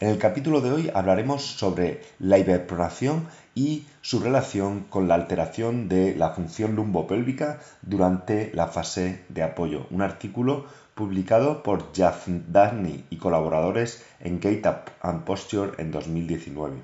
En el capítulo de hoy hablaremos sobre la hiperpronación y su relación con la alteración de la función lumbopélvica durante la fase de apoyo. Un artículo publicado por Dagny y colaboradores en Gait and Posture en 2019.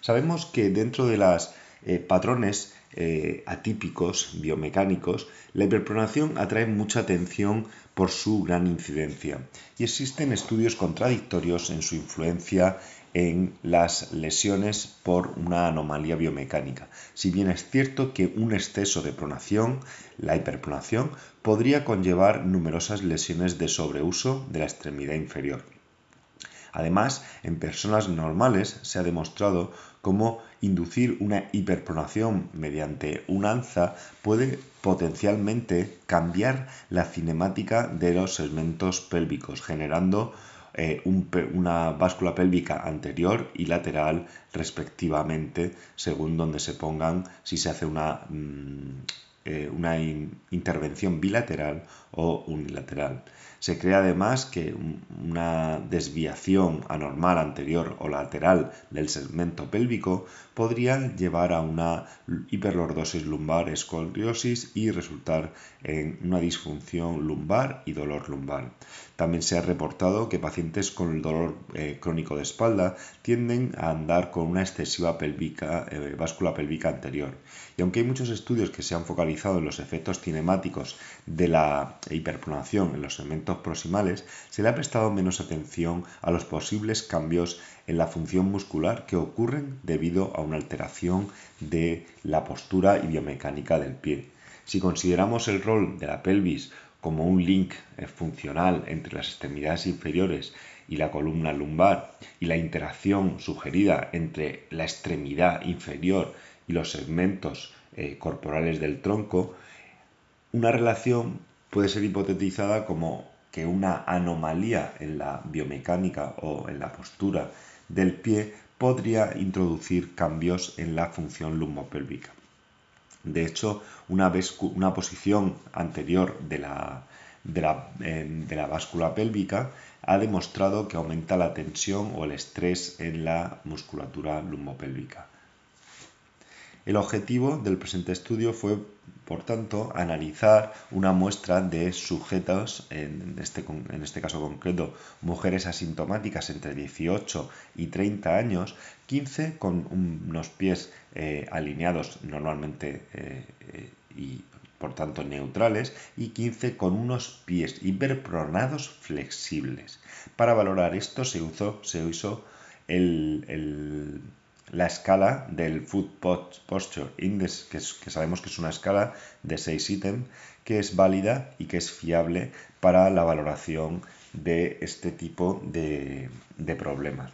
Sabemos que dentro de los eh, patrones eh, atípicos biomecánicos, la hiperpronación atrae mucha atención por su gran incidencia y existen estudios contradictorios en su influencia en las lesiones por una anomalía biomecánica. Si bien es cierto que un exceso de pronación, la hiperpronación, podría conllevar numerosas lesiones de sobreuso de la extremidad inferior. Además, en personas normales se ha demostrado cómo inducir una hiperpronación mediante un alza puede potencialmente cambiar la cinemática de los segmentos pélvicos, generando eh, una báscula pélvica anterior y lateral respectivamente, según donde se pongan, si se hace una, mm, eh, una intervención bilateral o unilateral. Se cree además que una desviación anormal anterior o lateral del segmento pélvico podría llevar a una hiperlordosis lumbar, escoliosis y resultar en una disfunción lumbar y dolor lumbar. También se ha reportado que pacientes con el dolor eh, crónico de espalda tienden a andar con una excesiva pélvica, eh, báscula pélvica anterior. Y aunque hay muchos estudios que se han focalizado en los efectos cinemáticos de la hiperpronación en los segmentos proximales, se le ha prestado menos atención a los posibles cambios en la función muscular que ocurren debido a una alteración de la postura y biomecánica del pie. Si consideramos el rol de la pelvis como un link eh, funcional entre las extremidades inferiores y la columna lumbar y la interacción sugerida entre la extremidad inferior y los segmentos eh, corporales del tronco, una relación puede ser hipotetizada como que una anomalía en la biomecánica o en la postura del pie podría introducir cambios en la función lumbopélvica. De hecho, una, una posición anterior de la, de la, de la báscula pélvica ha demostrado que aumenta la tensión o el estrés en la musculatura lumbopélvica. El objetivo del presente estudio fue, por tanto, analizar una muestra de sujetos, en este, en este caso concreto, mujeres asintomáticas entre 18 y 30 años, 15 con unos pies eh, alineados normalmente eh, eh, y por tanto neutrales, y 15 con unos pies hiperpronados flexibles. Para valorar esto se, usó, se usó el la escala del Food Posture Index, que, sabemos que es una escala de 6 ítems, que es válida y que es fiable para la valoración de este tipo de, problemas.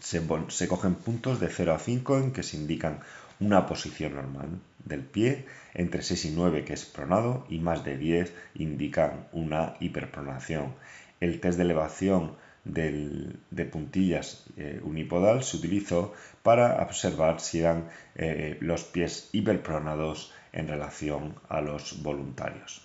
Se, se, cogen puntos de 0 a 5 en que se indican una posición normal del pie, entre 6 y 9 que es pronado y más de 10 indican una hiperpronación. El test de elevación de puntillas eh, unipodal se utilizó para observar si eran eh, los pies hiperpronados en relación a los voluntarios.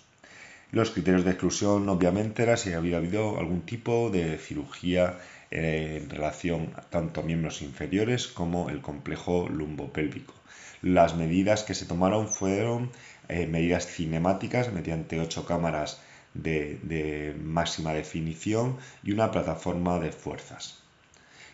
Los criterios de exclusión obviamente era si había habido algún tipo de cirugía eh, en relación tanto a miembros inferiores como el complejo lumbopélvico. Las medidas que se tomaron fueron medidas cinemáticas mediante ocho cámaras de, máxima definición y una plataforma de fuerzas.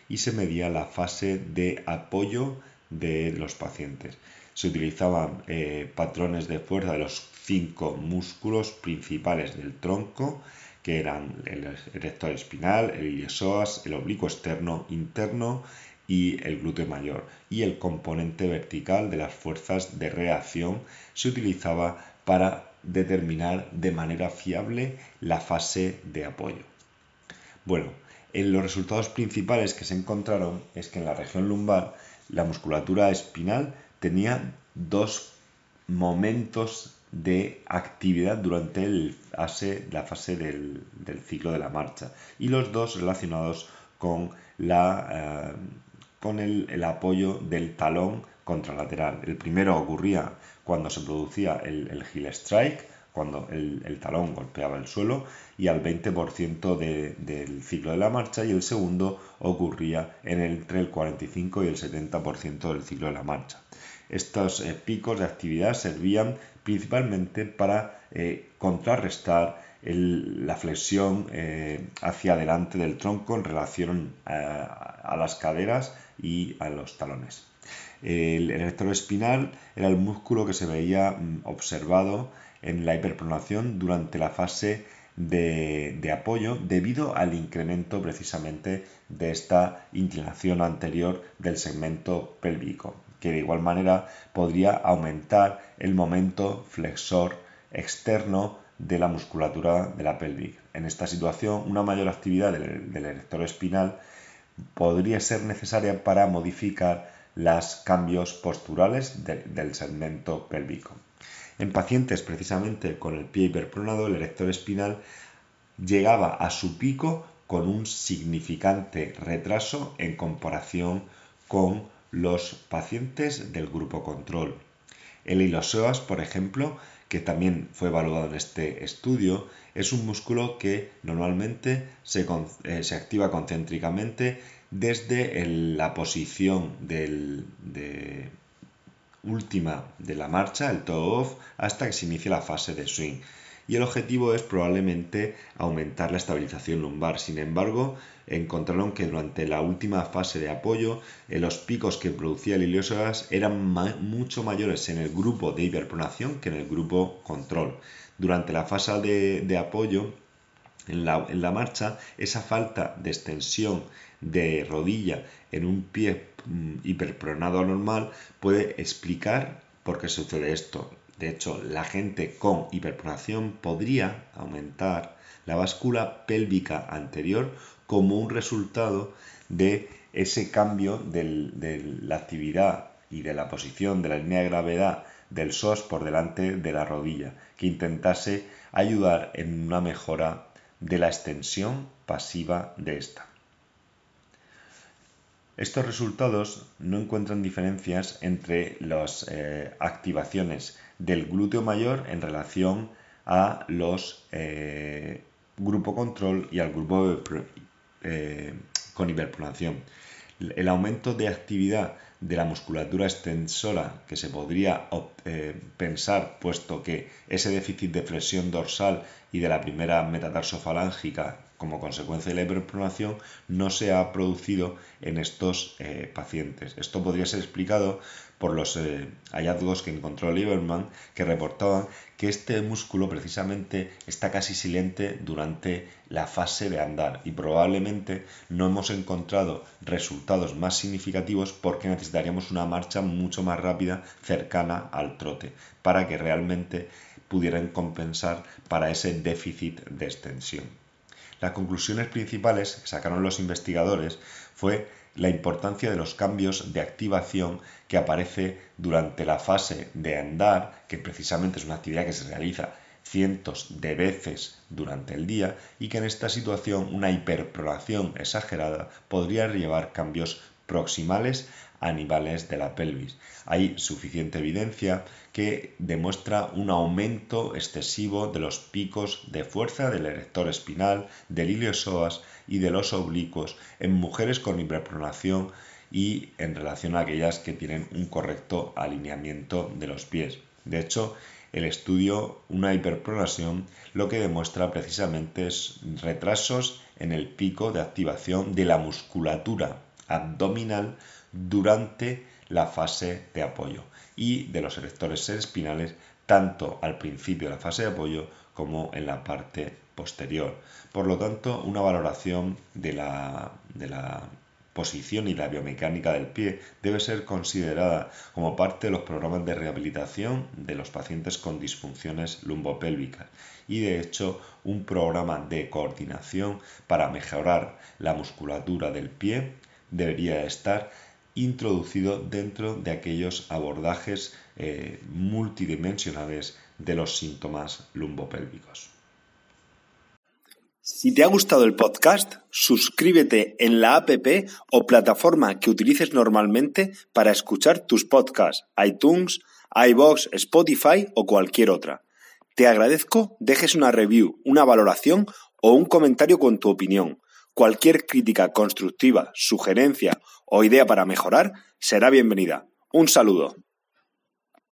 Y se medía la fase de apoyo de los pacientes. Se utilizaban eh, patrones de fuerza de los cinco músculos principales del tronco, que eran el erector espinal, el iliosoas, el oblicuo externo interno y el glúteo mayor. Y el componente vertical de las fuerzas de reacción se utilizaba para determinar de manera fiable la fase de apoyo. Bueno, en los resultados principales que se encontraron es que en la región lumbar la musculatura espinal tenía dos momentos de actividad durante la fase del, ciclo de la marcha y los dos relacionados con, eh, con el, apoyo del talón contralateral. El primero ocurría cuando se producía el, el heel strike, cuando el, talón golpeaba el suelo y al 20% del ciclo de la marcha y el segundo ocurría en entre el 45 y el 70% del ciclo de la marcha. Estos eh, picos de actividad servían principalmente para eh, contrarrestar la flexión eh, hacia adelante del tronco en relación a, las caderas y a los talones. El erector espinal era el músculo que se veía mm, observado en la hiperpronación durante la fase de, apoyo debido al incremento precisamente de esta inclinación anterior del segmento pélvico que de igual manera podría aumentar el momento flexor externo de la musculatura de la pelvis. En esta situación, una mayor actividad del, erector espinal podría ser necesaria para modificar los cambios posturales del segmento pélvico. En pacientes precisamente con el pie hiperpronado, el erector espinal llegaba a su pico con un significante retraso en comparación con los pacientes del grupo control. El ilosoas, por ejemplo, que también fue evaluado en este estudio, es un músculo que normalmente se, eh, activa concéntricamente desde la posición de última de la marcha, el toe off, hasta que se inicia la fase de swing y el objetivo es probablemente aumentar la estabilización lumbar. Sin embargo, encontraron que durante la última fase de apoyo eh, los picos que producía el iliosoas eran mucho mayores en el grupo de hiperpronación que en el grupo control. Durante la fase de, apoyo, en la, en la, marcha, esa falta de extensión de rodilla en un pie mm, hiperpronado normal puede explicar por qué sucede esto. De hecho, la gente con hiperpronación podría aumentar la báscula pélvica anterior como un resultado de ese cambio de la actividad y de la posición de la línea de gravedad del SOS por delante de la rodilla, que intentase ayudar en una mejora de la extensión pasiva de esta. Estos resultados no encuentran diferencias entre las eh, activaciones del glúteo mayor en relación a los eh, grupo control y al grupo eh, con hiperpronación. El aumento de actividad de la musculatura extensora que se podría pensar, puesto que ese déficit de flexión dorsal y de la primera metatarsofalángica como consecuencia de la hiperpronación no se ha producido en estos eh, pacientes. Esto podría ser explicado por los eh, hallazgos que encontró Lieberman, que reportaban que este músculo precisamente está casi silente durante la fase de andar y probablemente no hemos encontrado resultados más significativos porque necesitaríamos una marcha mucho más rápida cercana al trote para que realmente pudieran compensar para ese déficit de extensión. Las conclusiones principales que sacaron los investigadores fue la importancia de los cambios de activación que aparece durante la fase de andar, que precisamente es una actividad que se realiza cientos de veces durante el día y que en esta situación una hiperpronación exagerada podría llevar cambios proximales animales de la pelvis. Hay suficiente evidencia que demuestra un aumento excesivo de los picos de fuerza del erector espinal, del iliosoas y de los oblicuos en mujeres con hiperpronación y en relación a aquellas que tienen un correcto alineamiento de los pies. De hecho, el estudio Una hiperpronación lo que demuestra precisamente es retrasos en el pico de activación de la musculatura abdominal durante la fase de apoyo y de los erectores espinales tanto al principio de la fase de apoyo como en la parte posterior. Por lo tanto, una valoración de la, de la posición y la biomecánica del pie debe ser considerada como parte de los programas de rehabilitación de los pacientes con disfunciones lumbopélvicas y de hecho un programa de coordinación para mejorar la musculatura del pie debería estar introducido dentro de aquellos abordajes eh, multidimensionales de los síntomas lumbopélvicos. Si te ha gustado el podcast, suscríbete en la app o plataforma que utilices normalmente para escuchar tus podcasts, iTunes, iBox, Spotify o cualquier otra. Te agradezco dejes una review, una valoración o un comentario con tu opinión. Cualquier crítica constructiva, sugerencia o idea para mejorar será bienvenida. Un saludo.